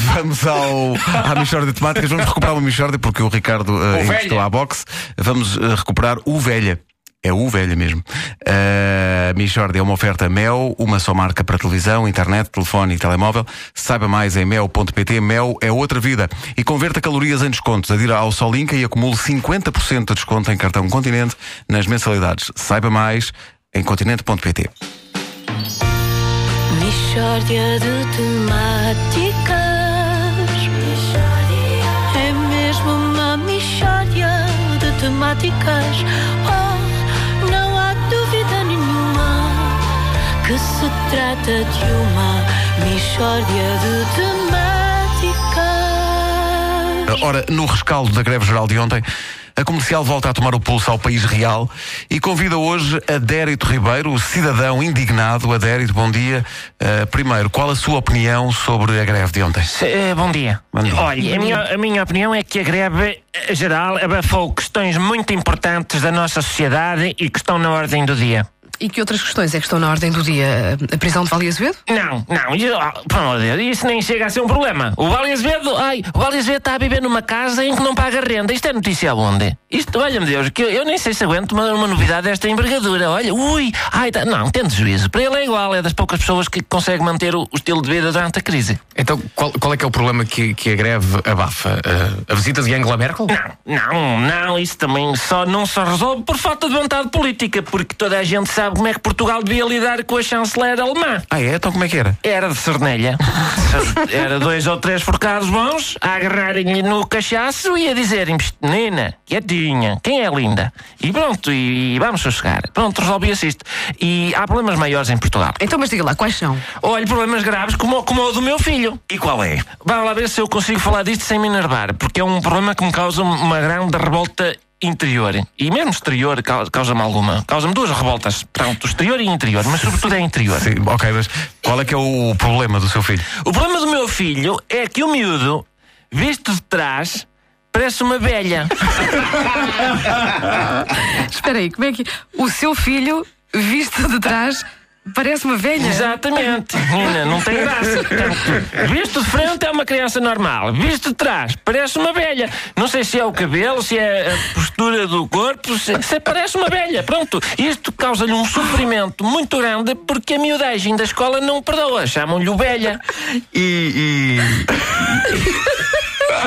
vamos ao, à Michórdia de Temáticas. Vamos recuperar uma Michórdia porque o Ricardo uh, investiu à boxe. Vamos uh, recuperar o Velha. É o velha mesmo. A uh, é uma oferta Mel, uma só marca para televisão, internet, telefone e telemóvel. Saiba mais em mel.pt. Mel é outra vida. E converta calorias em descontos. Adira ao Solinka e acumule 50% de desconto em cartão Continente nas mensalidades. Saiba mais em continente.pt. Michórdia de temáticas. É mesmo uma michórdia de temáticas. Oh, não há dúvida nenhuma que se trata de uma michórdia de temáticas. Ora, no rescaldo da greve geral de ontem, a comercial volta a tomar o pulso ao país real e convida hoje Adérito Ribeiro, o cidadão indignado. Adérito, bom dia. Uh, primeiro, qual a sua opinião sobre a greve de ontem? Uh, bom, dia. bom dia. Olha, a minha, a minha opinião é que a greve geral abafou questões muito importantes da nossa sociedade e que estão na ordem do dia. E que outras questões é que estão na ordem do dia? A prisão de Vale Azevedo? Não, não, isso, por amor de Deus, isso nem chega a ser um problema. O Vale Azevedo, ai, o Vale Azevedo está a viver numa casa em que não paga renda. Isto é notícia aonde? Isto, olha-me Deus, que eu, eu, nem sei se aguento uma, uma novidade desta envergadura. Olha, ui, ai, tá, não, tendo juízo. Para ele é igual, é das poucas pessoas que consegue manter o, o estilo de vida durante a crise. Então, qual, qual é que é o problema que, que a greve abafa? Uh, a visita de Angela Merkel? Não, não, não, isso também só não se resolve por falta de vontade política, porque toda a gente sabe como é que Portugal devia lidar com a chanceler alemã. Ah, é? Então como é que era? Era de cernelha. era dois ou três forcados bons a agarrarem-lhe no cachaço e a dizerem: menina, quietinha, quem é linda? E pronto, e, e vamos sossegar. Pronto, resolvia-se isto. E há problemas maiores em Portugal. Então, mas diga lá, quais são? Olha, problemas graves como, como o do meu filho. E qual é? Vamos lá ver se eu consigo falar disto sem me enervar, porque é um problema que me causa uma grande revolta interior e mesmo exterior causa-me alguma. Causa-me duas revoltas. Pronto, exterior e interior, mas sobretudo é interior. Sim, ok, mas qual é que é o problema do seu filho? O problema do meu filho é que o miúdo, visto de trás, parece uma velha. Espera aí, como é que. O seu filho, visto de trás. Parece uma velha. Exatamente. Nina, não tem graça. Visto de frente é uma criança normal. Visto de trás, parece uma velha. Não sei se é o cabelo, se é a postura do corpo, se, se parece uma velha. Pronto. Isto causa-lhe um sofrimento muito grande porque a miudagem da escola não perdoa. Chamam-lhe o velha. E. e...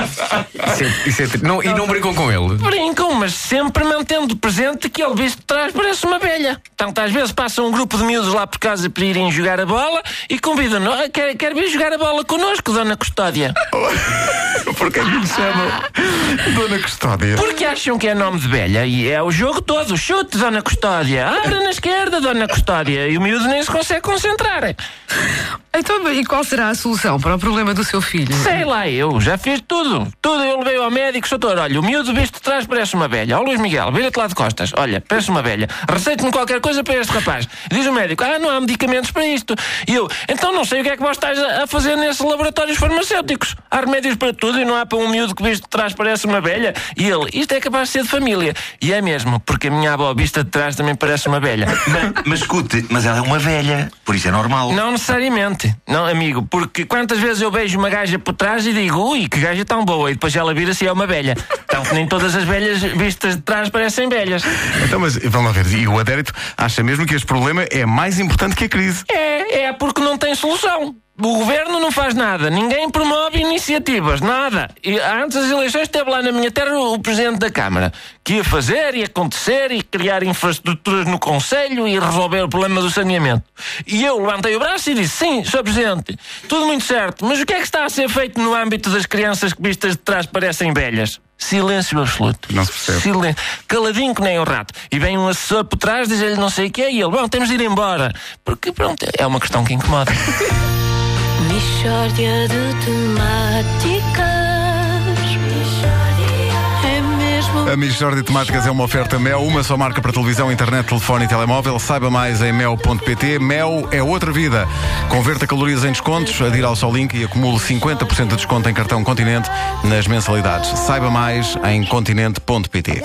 Isso é, isso é, não, e não brincam com ele? Brincam, mas sempre mantendo presente que ele visto de trás parece uma velha. Tanto às vezes passa um grupo de miúdos lá por casa para irem jogar a bola e convidam-no. Quer, quer vir jogar a bola connosco, Dona Custódia? Porquê que lhe chamam Dona Custódia? Porque acham que é nome de velha e é o jogo todo. Chute, Dona Custódia. Abra na esquerda, Dona Custódia. E o miúdo nem se consegue concentrar. Então, e qual será a solução para o problema do seu filho? Sei lá, eu já fiz tudo. Tudo eu levei ao médico, doutor. Olha, o miúdo visto de trás parece uma velha. Ó Luís Miguel, vira-te lá de costas. Olha, parece uma velha. Receite-me qualquer coisa para este rapaz. Diz o médico, ah, não há medicamentos para isto. E eu, então não sei o que é que vós estás a fazer nesses laboratórios farmacêuticos. Há remédios para tudo e não há para um miúdo que visto de trás parece uma velha. E ele, isto é capaz de ser de família. E é mesmo, porque a minha avó vista de trás também parece uma velha. Mas, mas escute, mas ela é uma velha, por isso é normal. Não necessariamente. Não, amigo, porque quantas vezes eu vejo uma gaja por trás e digo, ui, que gaja tão boa, e depois ela vira-se e é uma velha. Então nem todas as velhas vistas de trás parecem velhas. Então, mas vamos lá ver, e o adérito acha mesmo que este problema é mais importante que a crise? É, é porque não tem solução. O governo não faz nada, ninguém promove iniciativas, nada. E antes das eleições esteve lá na minha terra o presidente da Câmara, que ia fazer e acontecer e criar infraestruturas no Conselho e resolver o problema do saneamento. E eu levantei o braço e disse: Sim, Sr. Presidente, tudo muito certo, mas o que é que está a ser feito no âmbito das crianças que vistas de trás parecem velhas? Silêncio absoluto. Não se percebe. Silêncio. Caladinho que nem o rato. E vem um assessor por trás, diz-lhe não sei o que é, e ele, bom, temos de ir embora. Porque, pronto, é uma questão que incomoda. Michórdia de temáticas. É mesmo. A Michórdia de Temáticas é uma oferta Mel, uma só marca para televisão, internet, telefone e telemóvel. Saiba mais em mel.pt. Mel é outra vida. Converta calorias em descontos, adira ao Solink e acumule 50% de desconto em cartão Continente nas mensalidades. Saiba mais em continente.pt.